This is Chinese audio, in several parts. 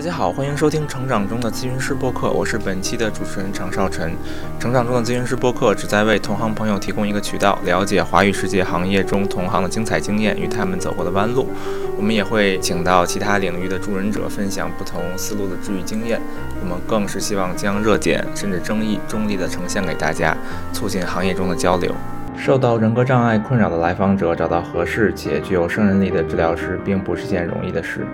大家好，欢迎收听《成长中的咨询师播客》，我是本期的主持人常少晨。成长中的咨询师播客旨在为同行朋友提供一个渠道，了解华语世界行业中同行的精彩经验与他们走过的弯路。我们也会请到其他领域的助人者，分享不同思路的治愈经验。我们更是希望将热点甚至争议中立的呈现给大家，促进行业中的交流。受到人格障碍困扰的来访者找到合适且具有胜任力的治疗师，并不是件容易的事。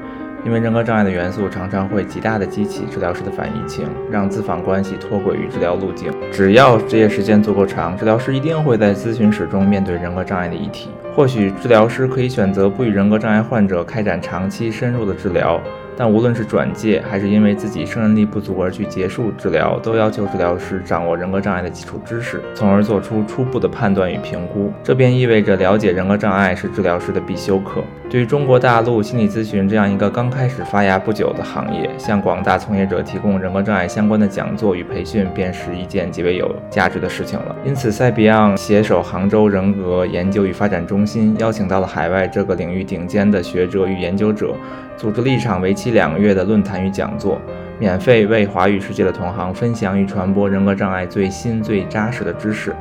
因为人格障碍的元素常常会极大的激起治疗师的反移情，让咨访关系脱轨于治疗路径。只要执业时间足够长，治疗师一定会在咨询室中面对人格障碍的议题。或许治疗师可以选择不与人格障碍患者开展长期深入的治疗。但无论是转介，还是因为自己胜任力不足而去结束治疗，都要求治疗师掌握人格障碍的基础知识，从而做出初步的判断与评估。这便意味着了解人格障碍是治疗师的必修课。对于中国大陆心理咨询这样一个刚开始发芽不久的行业，向广大从业者提供人格障碍相关的讲座与培训，便是一件极为有价值的事情了。因此，塞比昂携手杭州人格研究与发展中心，邀请到了海外这个领域顶尖的学者与研究者。组织了一场为期两个月的论坛与讲座，免费为华语世界的同行分享与传播人格障碍最新最扎实的知识。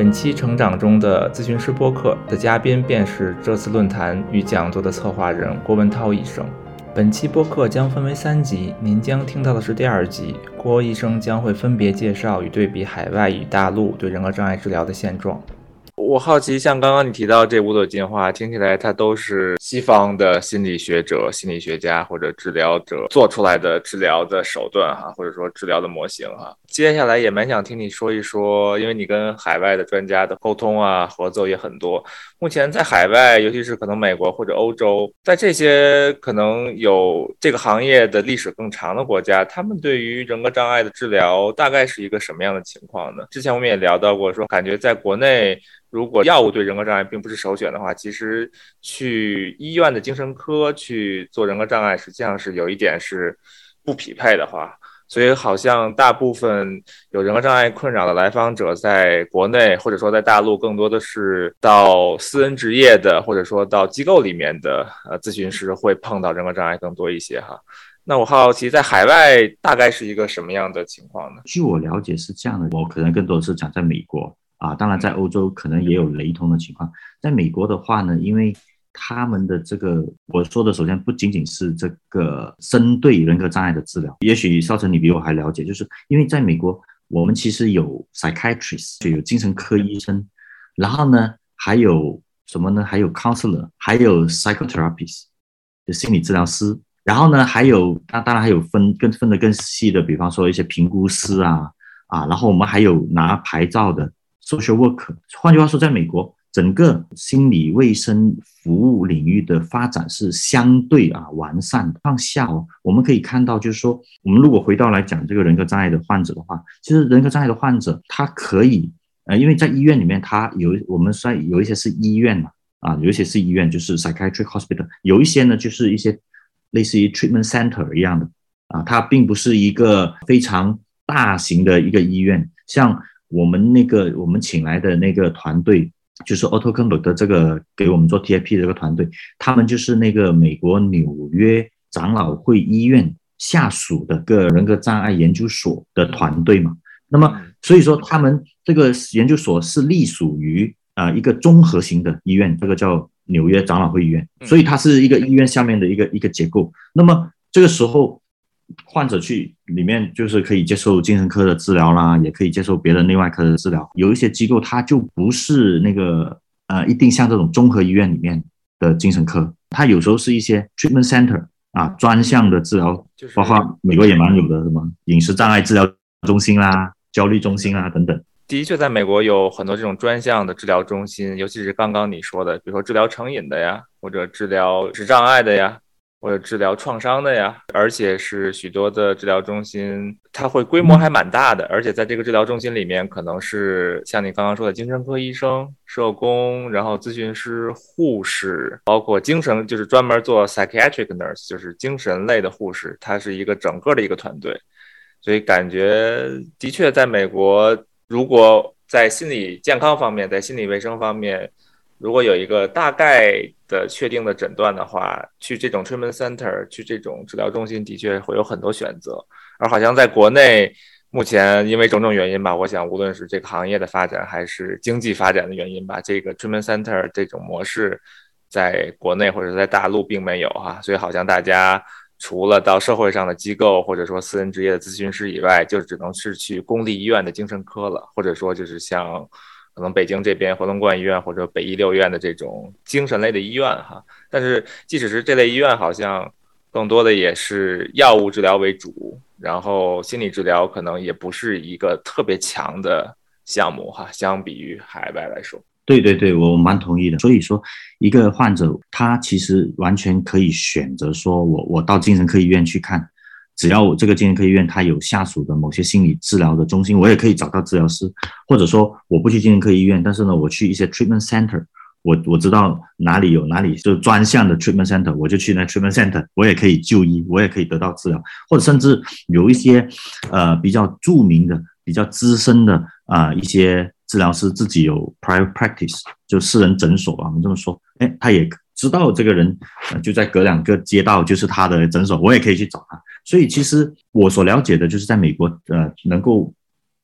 本期成长中的咨询师播客的嘉宾便是这次论坛与讲座的策划人郭文涛医生。本期播客将分为三集，您将听到的是第二集，郭医生将会分别介绍与对比海外与大陆对人格障碍治疗的现状。我好奇，像刚刚你提到这五朵金花，听起来它都是西方的心理学者、心理学家或者治疗者做出来的治疗的手段哈，或者说治疗的模型哈。接下来也蛮想听你说一说，因为你跟海外的专家的沟通啊、合作也很多。目前在海外，尤其是可能美国或者欧洲，在这些可能有这个行业的历史更长的国家，他们对于人格障碍的治疗大概是一个什么样的情况呢？之前我们也聊到过，说感觉在国内。如果药物对人格障碍并不是首选的话，其实去医院的精神科去做人格障碍，实际上是有一点是不匹配的话。所以好像大部分有人格障碍困扰的来访者，在国内或者说在大陆，更多的是到私人职业的，或者说到机构里面的呃咨询师会碰到人格障碍更多一些哈。那我好奇，在海外大概是一个什么样的情况呢？据我了解是这样的，我可能更多的是讲在美国。啊，当然，在欧洲可能也有雷同的情况。在美国的话呢，因为他们的这个，我说的首先不仅仅是这个针对人格障碍的治疗，也许少成你比我还了解，就是因为在美国，我们其实有 psychiatrist，就有精神科医生，然后呢，还有什么呢？还有 counselor，还有 psychotherapist，就心理治疗师，然后呢，还有那当然还有分更分的更细的，比方说一些评估师啊啊，然后我们还有拿牌照的。Social work，换句话说，在美国，整个心理卫生服务领域的发展是相对啊完善的。放下哦，我们可以看到，就是说，我们如果回到来讲这个人格障碍的患者的话，其实人格障碍的患者他可以，呃，因为在医院里面，他有我们算有一些是医院嘛，啊，有一些是医院，就是 psychiatric hospital，有一些呢就是一些类似于 treatment center 一样的，啊，它并不是一个非常大型的一个医院，像。我们那个我们请来的那个团队，就是 AutoCombo 的这个给我们做 TIP 的这个团队，他们就是那个美国纽约长老会医院下属的个人格障碍研究所的团队嘛。那么，所以说他们这个研究所是隶属于啊一个综合型的医院，这个叫纽约长老会医院，所以它是一个医院下面的一个一个结构。那么这个时候。患者去里面就是可以接受精神科的治疗啦，也可以接受别的内外科的治疗。有一些机构它就不是那个呃，一定像这种综合医院里面的精神科，它有时候是一些 treatment center 啊，专项的治疗，包括美国也蛮有的什么饮食障碍治疗中心啦、焦虑中心啦等等。的确，在美国有很多这种专项的治疗中心，尤其是刚刚你说的，比如说治疗成瘾的呀，或者治疗食障碍的呀。或者治疗创伤的呀，而且是许多的治疗中心，它会规模还蛮大的，而且在这个治疗中心里面，可能是像你刚刚说的精神科医生、社工，然后咨询师、护士，包括精神就是专门做 psychiatric nurse，就是精神类的护士，它是一个整个的一个团队，所以感觉的确在美国，如果在心理健康方面，在心理卫生方面。如果有一个大概的确定的诊断的话，去这种 treatment center，去这种治疗中心，的确会有很多选择。而好像在国内，目前因为种种原因吧，我想无论是这个行业的发展，还是经济发展的原因吧，这个 treatment center 这种模式，在国内或者在大陆并没有哈，所以好像大家除了到社会上的机构，或者说私人职业的咨询师以外，就只能是去公立医院的精神科了，或者说就是像。可能北京这边回龙观医院或者北医六院的这种精神类的医院哈，但是即使是这类医院，好像更多的也是药物治疗为主，然后心理治疗可能也不是一个特别强的项目哈，相比于海外来说。对对对，我蛮同意的。所以说，一个患者他其实完全可以选择说，我我到精神科医院去看。只要我这个精神科医院它有下属的某些心理治疗的中心，我也可以找到治疗师，或者说我不去精神科医院，但是呢，我去一些 treatment center，我我知道哪里有哪里就专项的 treatment center，我就去那 treatment center，我也可以就医，我也可以得到治疗，或者甚至有一些呃比较著名的、比较资深的啊一些治疗师自己有 private practice，就私人诊所啊，我们这么说，哎，他也知道这个人就在隔两个街道就是他的诊所，我也可以去找他。所以，其实我所了解的就是，在美国，呃，能够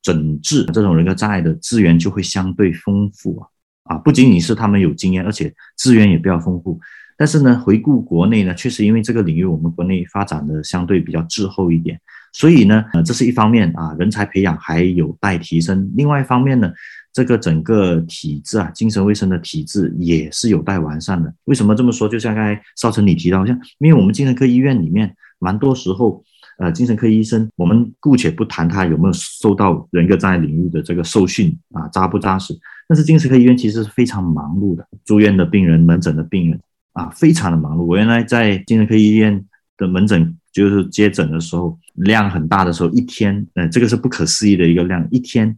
诊治这种人格障碍的资源就会相对丰富啊，啊，不仅仅是他们有经验，而且资源也比较丰富。但是呢，回顾国内呢，确实因为这个领域我们国内发展的相对比较滞后一点，所以呢，呃，这是一方面啊，人才培养还有待提升。另外一方面呢，这个整个体制啊，精神卫生的体制也是有待完善的。为什么这么说？就像刚才邵晨你提到，像因为我们精神科医院里面。蛮多时候，呃，精神科医生，我们姑且不谈他有没有受到人格障碍领域的这个受训啊，扎不扎实。但是精神科医院其实是非常忙碌的，住院的病人、门诊的病人啊，非常的忙碌。我原来在精神科医院的门诊，就是接诊的时候，量很大的时候，一天，呃，这个是不可思议的一个量，一天，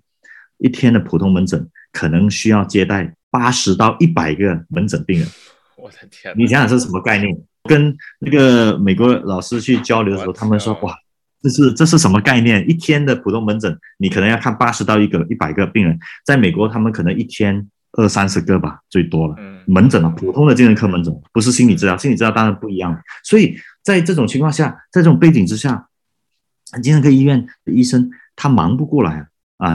一天的普通门诊可能需要接待八十到一百个门诊病人。我的天，你想想是什么概念？跟那个美国老师去交流的时候，他们说：“哇，这是这是什么概念？一天的普通门诊，你可能要看八十到一个一百个病人。在美国，他们可能一天二三十个吧，最多了。门诊啊，普通的精神科门诊，不是心理治疗。心理治疗当然不一样。所以在这种情况下，在这种背景之下，精神科医院的医生他忙不过来。”啊，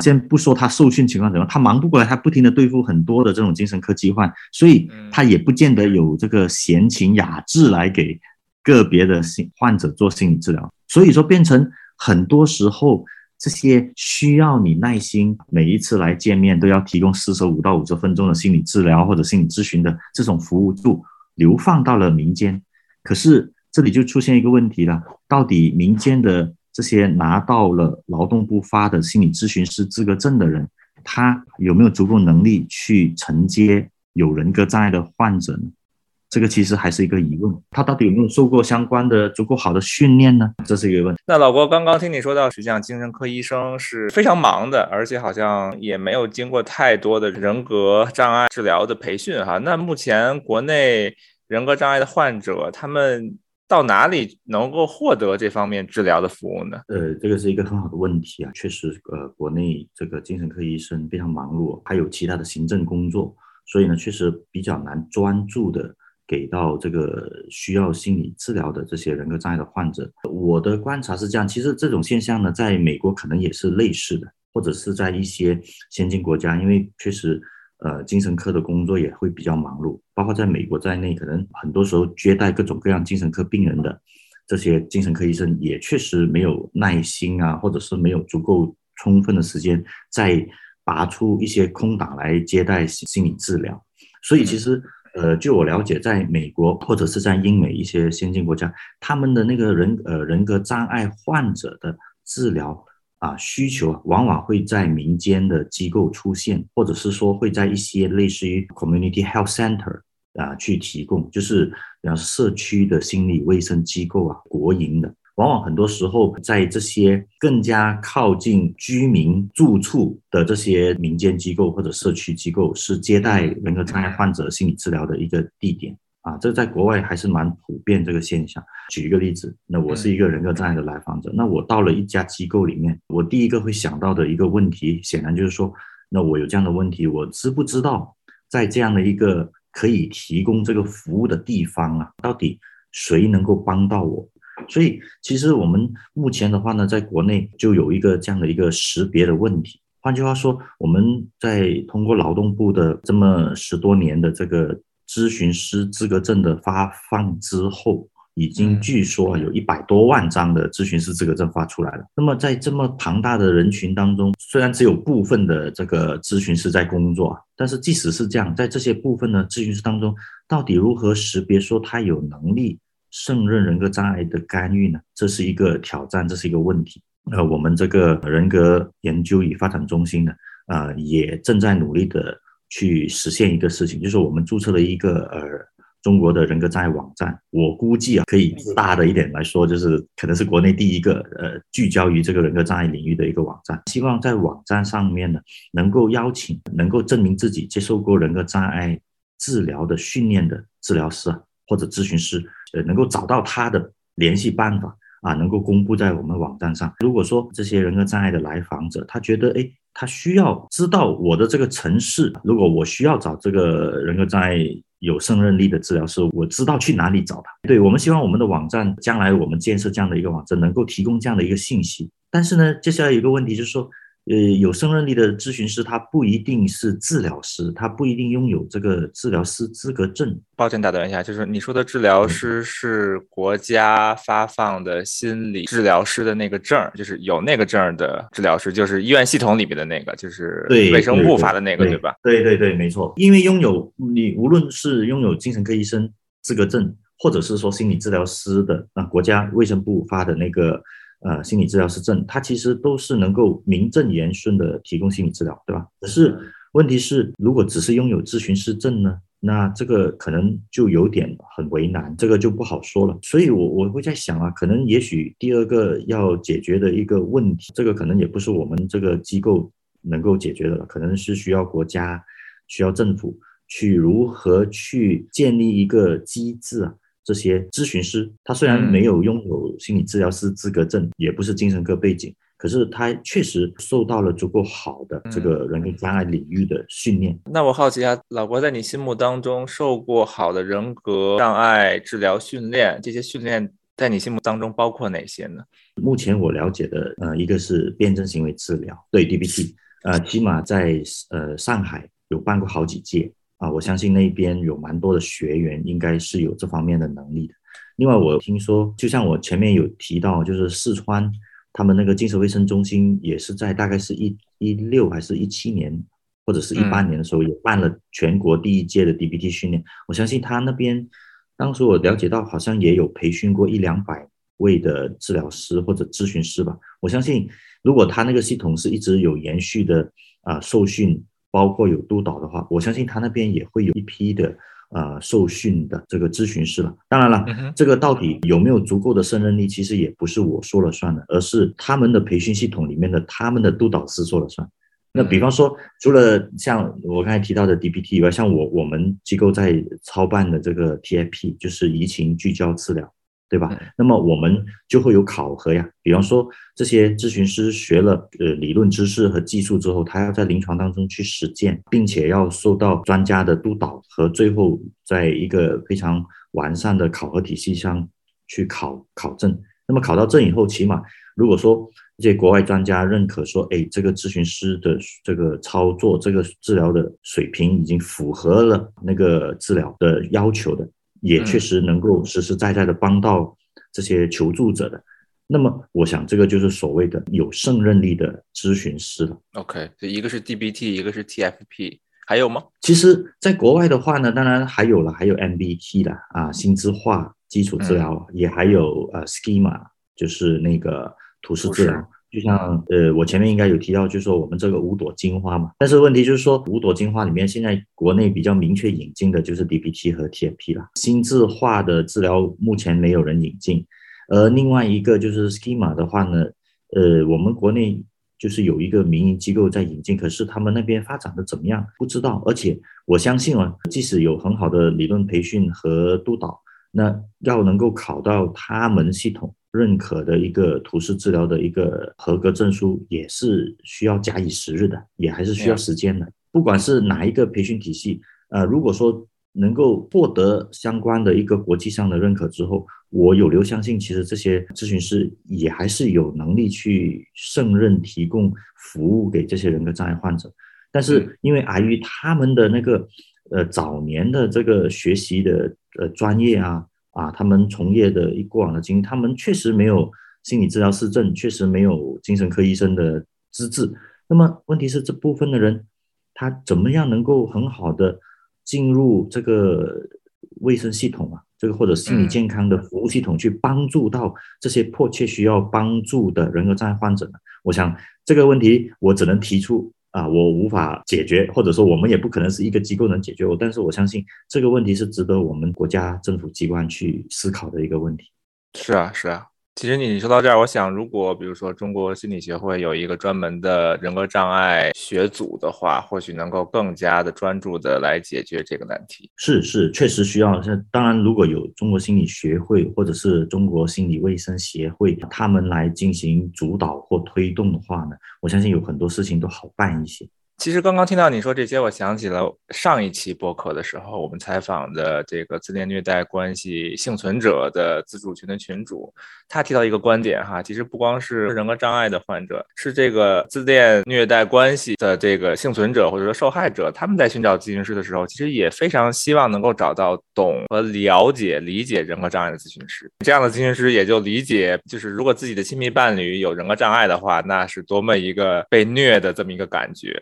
先不说他受训情况怎么样，他忙不过来，他不停的对付很多的这种精神科疾患，所以他也不见得有这个闲情雅致来给个别的心患者做心理治疗。所以说，变成很多时候这些需要你耐心，每一次来见面都要提供四十五到五十分钟的心理治疗或者心理咨询的这种服务，就流放到了民间。可是这里就出现一个问题了，到底民间的？这些拿到了劳动部发的心理咨询师资格证的人，他有没有足够能力去承接有人格障碍的患者呢？这个其实还是一个疑问。他到底有没有受过相关的足够好的训练呢？这是一个问题。那老郭刚刚听你说到，实际上精神科医生是非常忙的，而且好像也没有经过太多的人格障碍治疗的培训哈。那目前国内人格障碍的患者，他们。到哪里能够获得这方面治疗的服务呢？呃，这个是一个很好的问题啊，确实，呃，国内这个精神科医生非常忙碌，还有其他的行政工作，所以呢，确实比较难专注的给到这个需要心理治疗的这些人格障碍的患者。我的观察是这样，其实这种现象呢，在美国可能也是类似的，或者是在一些先进国家，因为确实。呃，精神科的工作也会比较忙碌，包括在美国在内，可能很多时候接待各种各样精神科病人的这些精神科医生也确实没有耐心啊，或者是没有足够充分的时间再拔出一些空档来接待心理治疗。所以其实，呃，据我了解，在美国或者是在英美一些先进国家，他们的那个人呃人格障碍患者的治疗。啊，需求往往会在民间的机构出现，或者是说会在一些类似于 community health center 啊去提供，就是比方社区的心理卫生机构啊，国营的，往往很多时候在这些更加靠近居民住处的这些民间机构或者社区机构，是接待人格障碍患者心理治疗的一个地点。啊，这在国外还是蛮普遍这个现象。举一个例子，那我是一个人格障碍的来访者，那我到了一家机构里面，我第一个会想到的一个问题，显然就是说，那我有这样的问题，我知不知道在这样的一个可以提供这个服务的地方啊，到底谁能够帮到我？所以其实我们目前的话呢，在国内就有一个这样的一个识别的问题。换句话说，我们在通过劳动部的这么十多年的这个咨询师资格证的发放之后。已经据说有一百多万张的咨询师资格证发出来了。那么在这么庞大的人群当中，虽然只有部分的这个咨询师在工作，但是即使是这样，在这些部分的咨询师当中，到底如何识别说他有能力胜任人格障碍的干预呢？这是一个挑战，这是一个问题。呃，我们这个人格研究与发展中心呢，呃，也正在努力的去实现一个事情，就是我们注册了一个呃。中国的人格障碍网站，我估计啊，可以大的一点来说，就是可能是国内第一个呃聚焦于这个人格障碍领域的一个网站。希望在网站上面呢，能够邀请能够证明自己接受过人格障碍治疗的训练的治疗师啊或者咨询师，呃，能够找到他的联系办法啊，能够公布在我们网站上。如果说这些人格障碍的来访者，他觉得哎，他需要知道我的这个城市，如果我需要找这个人格障碍。有胜任力的治疗师，我知道去哪里找他。对我们希望我们的网站将来我们建设这样的一个网站，能够提供这样的一个信息。但是呢，接下来有一个问题就是说。呃，有胜任力的咨询师，他不一定是治疗师，他不一定拥有这个治疗师资格证。抱歉打断一下，就是你说的治疗师是国家发放的心理治疗师的那个证，就是有那个证的治疗师，就是医院系统里面的那个，就是卫生部发的那个，对吧？对对对，没错。因为拥有你无论是拥有精神科医生资格证，或者是说心理治疗师的啊，国家卫生部发的那个。呃，心理治疗师证，它其实都是能够名正言顺的提供心理治疗，对吧？可是问题是，如果只是拥有咨询师证呢，那这个可能就有点很为难，这个就不好说了。所以，我我会在想啊，可能也许第二个要解决的一个问题，这个可能也不是我们这个机构能够解决的了，可能是需要国家、需要政府去如何去建立一个机制啊。这些咨询师，他虽然没有拥有心理治疗师资格证，也不是精神科背景，可是他确实受到了足够好的这个人格障碍领域的训练。那我好奇啊，老郭在你心目当中受过好的人格障碍治疗训练，这些训练在你心目当中包括哪些呢？目前我了解的，呃，一个是辩证行为治疗，对 DBT，呃，起码在呃上海有办过好几届。啊，我相信那边有蛮多的学员，应该是有这方面的能力的。另外，我听说，就像我前面有提到，就是四川他们那个精神卫生中心，也是在大概是一一六还是一七年，或者是一八年的时候，也办了全国第一届的 DBT 训练。我相信他那边，当时我了解到，好像也有培训过一两百位的治疗师或者咨询师吧。我相信，如果他那个系统是一直有延续的啊受训。包括有督导的话，我相信他那边也会有一批的呃受训的这个咨询师了。当然了，这个到底有没有足够的胜任力，其实也不是我说了算的，而是他们的培训系统里面的他们的督导师说了算。那比方说，除了像我刚才提到的 DPT 以外，像我我们机构在操办的这个 TIP，就是移情聚焦治疗。对吧？那么我们就会有考核呀。比方说，这些咨询师学了呃理论知识和技术之后，他要在临床当中去实践，并且要受到专家的督导和最后在一个非常完善的考核体系上去考考证。那么考到证以后，起码如果说这些国外专家认可说，哎，这个咨询师的这个操作、这个治疗的水平已经符合了那个治疗的要求的。也确实能够实实在在的帮到这些求助者的，那么我想这个就是所谓的有胜任力的咨询师了。OK，就一个是 DBT，一个是 TFP，还有吗？其实，在国外的话呢，当然还有了，还有 MBT 的啊，心智化基础治疗，也还有呃 Schema，就是那个图示治疗。就像呃，我前面应该有提到，就是说我们这个五朵金花嘛。但是问题就是说，五朵金花里面，现在国内比较明确引进的就是 DBT 和 TFP 了。心智化的治疗目前没有人引进，而另外一个就是 Schema 的话呢，呃，我们国内就是有一个民营机构在引进，可是他们那边发展的怎么样不知道。而且我相信啊，即使有很好的理论培训和督导，那要能够考到他们系统。认可的一个图示治疗的一个合格证书，也是需要假以时日的，也还是需要时间的。不管是哪一个培训体系，呃，如果说能够获得相关的一个国际上的认可之后，我有留相信，其实这些咨询师也还是有能力去胜任提供服务给这些人格障碍患者。但是因为碍于他们的那个呃早年的这个学习的呃专业啊啊，他们从业的一过往的经历，他们确实没有心理治疗师证，确实没有精神科医生的资质。那么问题是这部分的人，他怎么样能够很好的？进入这个卫生系统啊，这个或者心理健康的服务系统，去帮助到这些迫切需要帮助的人格障碍患者呢？我想这个问题我只能提出啊，我无法解决，或者说我们也不可能是一个机构能解决。我但是我相信这个问题是值得我们国家政府机关去思考的一个问题。是啊，是啊。其实你说到这儿，我想，如果比如说中国心理学会有一个专门的人格障碍学组的话，或许能够更加的专注的来解决这个难题。是是，确实需要。像当然，如果有中国心理学会或者是中国心理卫生协会，他们来进行主导或推动的话呢，我相信有很多事情都好办一些。其实刚刚听到你说这些，我想起了上一期播客的时候，我们采访的这个自恋虐待关系幸存者的自主群的群主，他提到一个观点哈，其实不光是人格障碍的患者，是这个自恋虐待关系的这个幸存者或者说受害者，他们在寻找咨询师的时候，其实也非常希望能够找到懂和了解、理解人格障碍的咨询师。这样的咨询师也就理解，就是如果自己的亲密伴侣有人格障碍的话，那是多么一个被虐的这么一个感觉。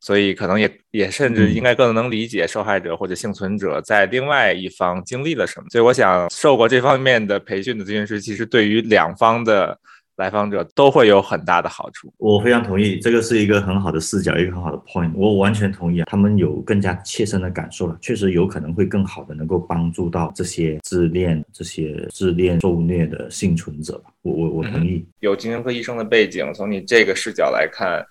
所以可能也也甚至应该更能理解受害者或者幸存者在另外一方经历了什么。所以我想，受过这方面的培训的咨询师，其实对于两方的来访者都会有很大的好处。我非常同意，这个是一个很好的视角，一个很好的 point。我完全同意啊，他们有更加切身的感受了，确实有可能会更好的能够帮助到这些自恋、这些自恋受虐的幸存者。我我我同意。有精神科医生的背景，从你这个视角来看。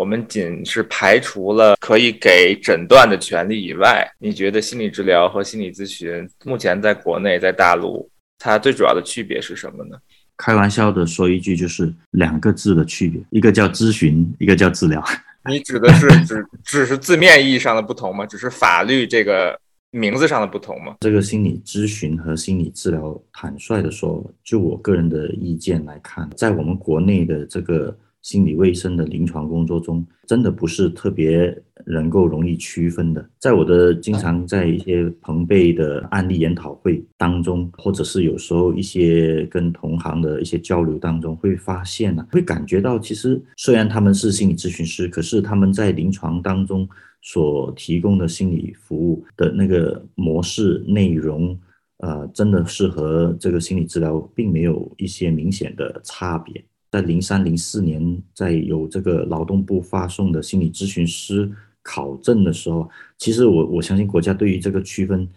我们仅是排除了可以给诊断的权利以外，你觉得心理治疗和心理咨询目前在国内在大陆，它最主要的区别是什么呢？开玩笑的说一句，就是两个字的区别，一个叫咨询，一个叫治疗。你指的是只只是字面意义上的不同吗？只是法律这个名字上的不同吗？这个心理咨询和心理治疗，坦率的说，就我个人的意见来看，在我们国内的这个。心理卫生的临床工作中，真的不是特别能够容易区分的。在我的经常在一些朋辈的案例研讨会当中，或者是有时候一些跟同行的一些交流当中，会发现呢，会感觉到其实虽然他们是心理咨询师，可是他们在临床当中所提供的心理服务的那个模式内容，呃，真的是和这个心理治疗并没有一些明显的差别。在零三零四年，在有这个劳动部发送的心理咨询师考证的时候，其实我我相信国家对于这个区分，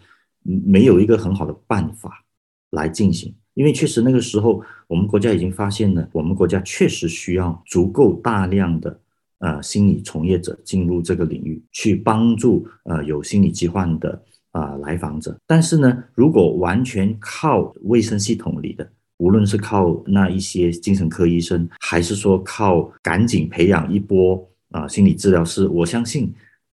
没有一个很好的办法来进行，因为确实那个时候我们国家已经发现了，我们国家确实需要足够大量的呃心理从业者进入这个领域，去帮助呃有心理疾患的啊来访者。但是呢，如果完全靠卫生系统里的，无论是靠那一些精神科医生，还是说靠赶紧培养一波啊心理治疗师，我相信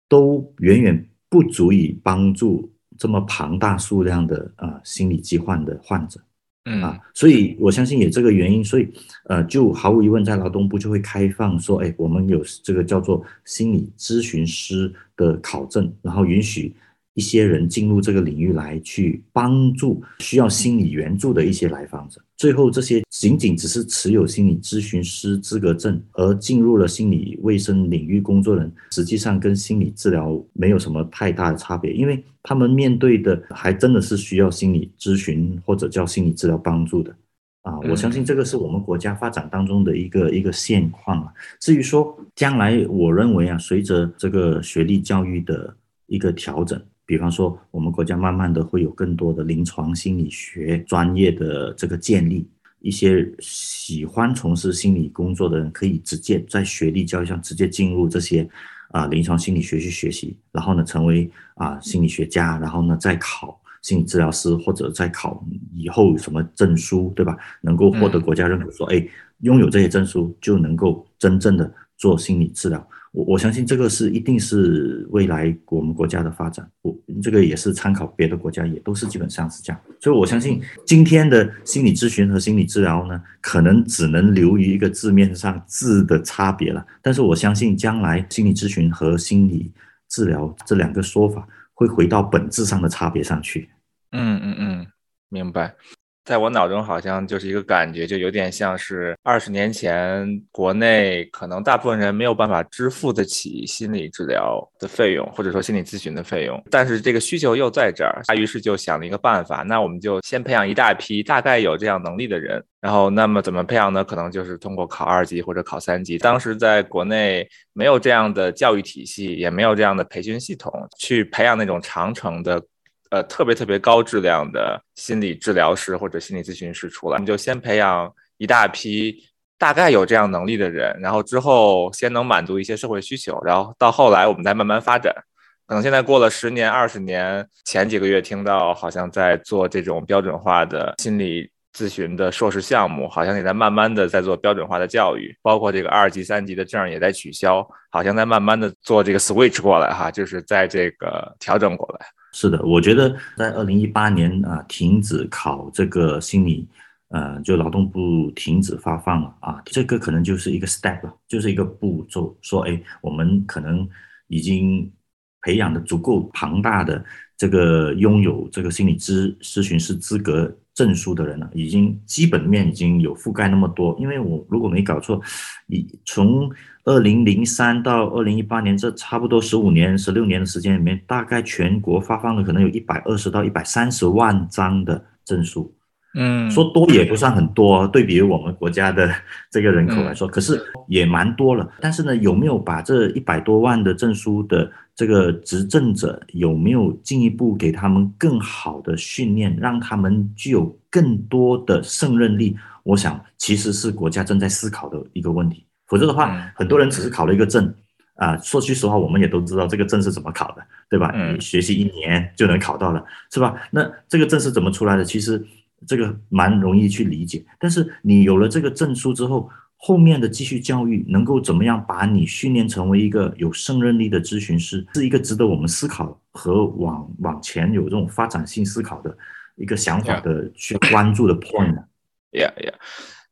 都远远不足以帮助这么庞大数量的啊心理疾患的患者。嗯啊，所以我相信也这个原因，所以呃，就毫无疑问，在劳动部就会开放说，哎，我们有这个叫做心理咨询师的考证，然后允许。一些人进入这个领域来去帮助需要心理援助的一些来访者，最后这些仅仅只是持有心理咨询师资格证而进入了心理卫生领域工作人，实际上跟心理治疗没有什么太大的差别，因为他们面对的还真的是需要心理咨询或者叫心理治疗帮助的啊！我相信这个是我们国家发展当中的一个一个现况啊。至于说将来，我认为啊，随着这个学历教育的一个调整。比方说，我们国家慢慢的会有更多的临床心理学专业的这个建立，一些喜欢从事心理工作的人可以直接在学历教育上直接进入这些啊临床心理学去学习，然后呢成为啊心理学家，然后呢再考心理治疗师或者再考以后什么证书，对吧？能够获得国家认可，说哎拥有这些证书就能够真正的做心理治疗。我我相信这个是一定是未来我们国家的发展。我这个也是参考别的国家，也都是基本上是这样。所以我相信今天的心理咨询和心理治疗呢，可能只能留于一个字面上字的差别了。但是我相信将来心理咨询和心理治疗这两个说法会回到本质上的差别上去。嗯嗯嗯，明白。在我脑中好像就是一个感觉，就有点像是二十年前国内可能大部分人没有办法支付得起心理治疗的费用，或者说心理咨询的费用，但是这个需求又在这儿，他于是就想了一个办法，那我们就先培养一大批大概有这样能力的人，然后那么怎么培养呢？可能就是通过考二级或者考三级。当时在国内没有这样的教育体系，也没有这样的培训系统去培养那种长程的。呃，特别特别高质量的心理治疗师或者心理咨询师出来，你就先培养一大批大概有这样能力的人，然后之后先能满足一些社会需求，然后到后来我们再慢慢发展。可能现在过了十年、二十年，前几个月听到好像在做这种标准化的心理咨询的硕士项目，好像也在慢慢的在做标准化的教育，包括这个二级、三级的证也在取消，好像在慢慢的做这个 switch 过来哈，就是在这个调整过来。是的，我觉得在二零一八年啊，停止考这个心理，呃，就劳动部停止发放了啊，这个可能就是一个 step，了就是一个步骤，说哎，我们可能已经培养的足够庞大的这个拥有这个心理咨咨询师资格证书的人了，已经基本面已经有覆盖那么多，因为我如果没搞错，你从二零零三到二零一八年，这差不多十五年、十六年的时间里面，大概全国发放了可能有一百二十到一百三十万张的证书。嗯，说多也不算很多，对比于我们国家的这个人口来说，可是也蛮多了。但是呢，有没有把这一百多万的证书的这个执政者有没有进一步给他们更好的训练，让他们具有更多的胜任力？我想，其实是国家正在思考的一个问题。否则的话，很多人只是考了一个证，啊，说句实话，我们也都知道这个证是怎么考的，对吧？你学习一年就能考到了，是吧？那这个证是怎么出来的？其实这个蛮容易去理解。但是你有了这个证书之后，后面的继续教育能够怎么样把你训练成为一个有胜任力的咨询师，是一个值得我们思考和往往前有这种发展性思考的一个想法的去关注的 point。Yeah, yeah.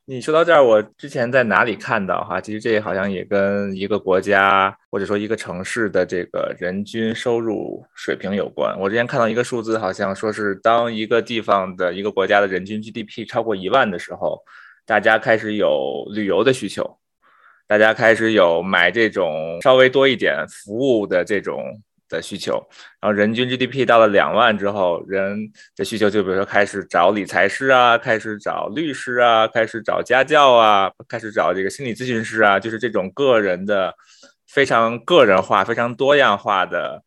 你说到这儿，我之前在哪里看到哈？其实这好像也跟一个国家或者说一个城市的这个人均收入水平有关。我之前看到一个数字，好像说是当一个地方的一个国家的人均 GDP 超过一万的时候，大家开始有旅游的需求，大家开始有买这种稍微多一点服务的这种。的需求，然后人均 GDP 到了两万之后，人的需求就比如说开始找理财师啊，开始找律师啊，开始找家教啊，开始找这个心理咨询师啊，就是这种个人的非常个人化、非常多样化的。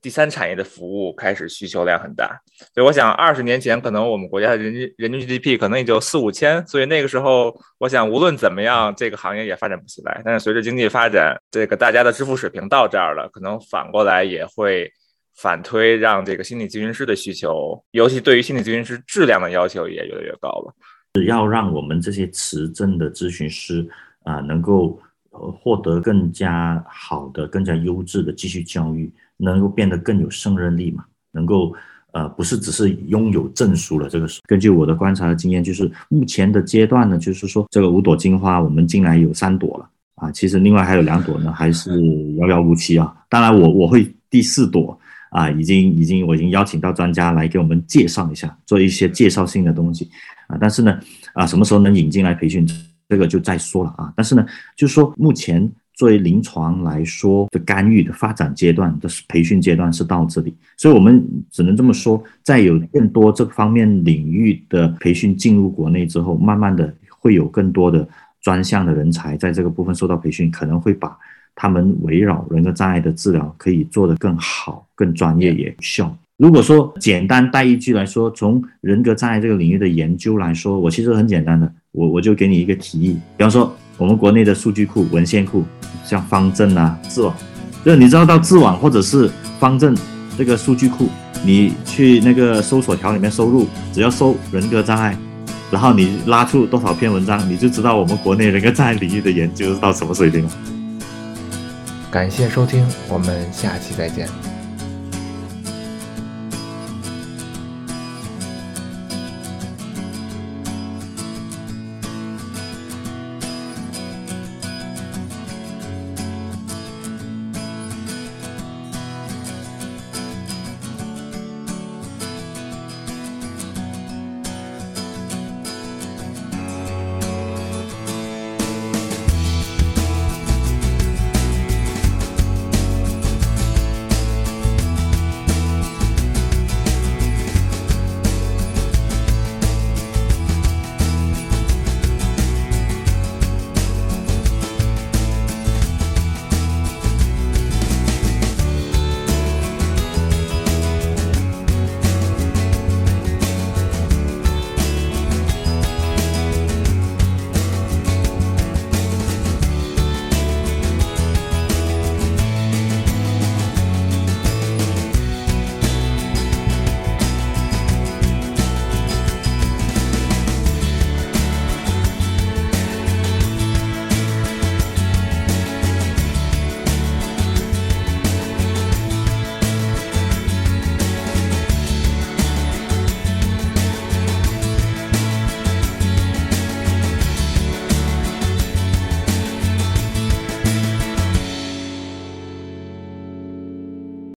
第三产业的服务开始需求量很大，所以我想二十年前可能我们国家的人均人均 GDP 可能也就四五千，所以那个时候我想无论怎么样这个行业也发展不起来。但是随着经济发展，这个大家的支付水平到这儿了，可能反过来也会反推，让这个心理咨询师的需求，尤其对于心理咨询师质量的要求也越来越高了。只要让我们这些持证的咨询师啊，能够获得更加好的、更加优质的继续教育。能够变得更有胜任力嘛？能够呃，不是只是拥有证书了。这个是根据我的观察的经验，就是目前的阶段呢，就是说这个五朵金花，我们进来有三朵了啊。其实另外还有两朵呢，还是遥遥无期啊。当然我我会第四朵啊，已经已经我已经邀请到专家来给我们介绍一下，做一些介绍性的东西啊。但是呢啊，什么时候能引进来培训，这个就再说了啊。但是呢，就是说目前。作为临床来说的干预的发展阶段的培训阶段是到这里，所以我们只能这么说，在有更多这方面领域的培训进入国内之后，慢慢的会有更多的专项的人才在这个部分受到培训，可能会把他们围绕人格障碍的治疗可以做得更好、更专业也有效。如果说简单带一句来说，从人格障碍这个领域的研究来说，我其实很简单的，我我就给你一个提议，比方说。我们国内的数据库、文献库，像方正啊、智网，就你知道到智网或者是方正这个数据库，你去那个搜索条里面收入，只要搜人格障碍，然后你拉出多少篇文章，你就知道我们国内人格障碍领域的研究到什么水平了。感谢收听，我们下期再见。